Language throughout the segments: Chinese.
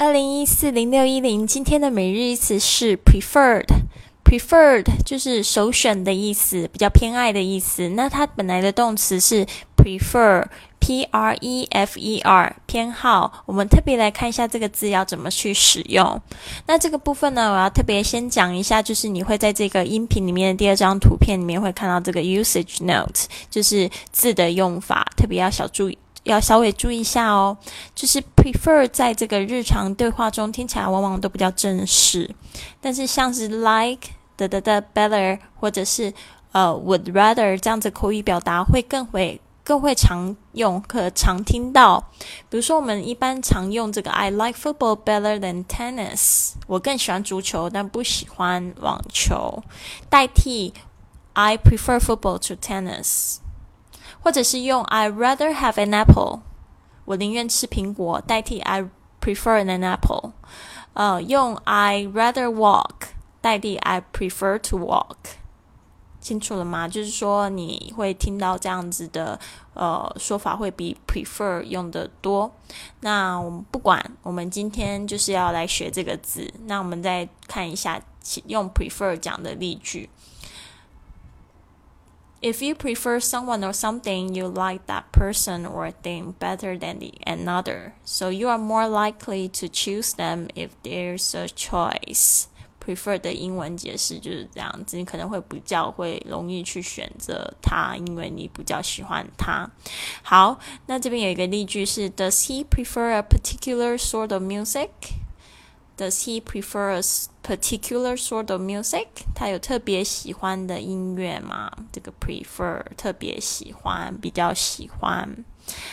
二零一四零六一零，今天的每日一词是 preferred。preferred 就是首选的意思，比较偏爱的意思。那它本来的动词是 prefer，p r e f e r，偏好。我们特别来看一下这个字要怎么去使用。那这个部分呢，我要特别先讲一下，就是你会在这个音频里面的第二张图片里面会看到这个 usage note，就是字的用法，特别要小注意。要稍微注意一下哦，就是 prefer 在这个日常对话中听起来往往都比较正式，但是像是 like 的的的 better 或者是呃 would rather 这样子口语表达会更会更会常用和常听到。比如说我们一般常用这个 I like football better than tennis，我更喜欢足球，但不喜欢网球，代替 I prefer football to tennis。或者是用 I rather have an apple，我宁愿吃苹果代替 I prefer an apple。呃，用 I rather walk 代替 I prefer to walk，清楚了吗？就是说你会听到这样子的呃说法会比 prefer 用的多。那我们不管，我们今天就是要来学这个字。那我们再看一下用 prefer 讲的例句。If you prefer someone or something, you like that person or thing better than the another, so you are more likely to choose them if there's a choice. Prefer 的英文解释就是这样子，你可能会比较会容易去选择他，因为你比较喜欢他。好，那这边有一个例句是：Does he prefer a particular sort of music? Does he prefer a particular sort of music？他有特别喜欢的音乐吗？这个 prefer 特别喜欢，比较喜欢。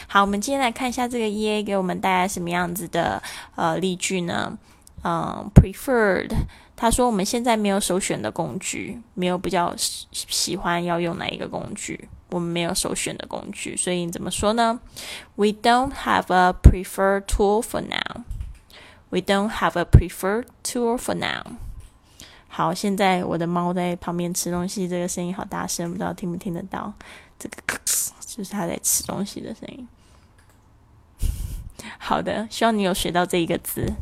好，我们今天来看一下这个 EA 给我们带来什么样子的呃例句呢？嗯，preferred，他说我们现在没有首选的工具，没有比较喜欢要用哪一个工具，我们没有首选的工具，所以怎么说呢？We don't have a preferred tool for now. We don't have a preferred tour for now。好，现在我的猫在旁边吃东西，这个声音好大声，不知道听不听得到？这个 就是它在吃东西的声音。好的，希望你有学到这一个字。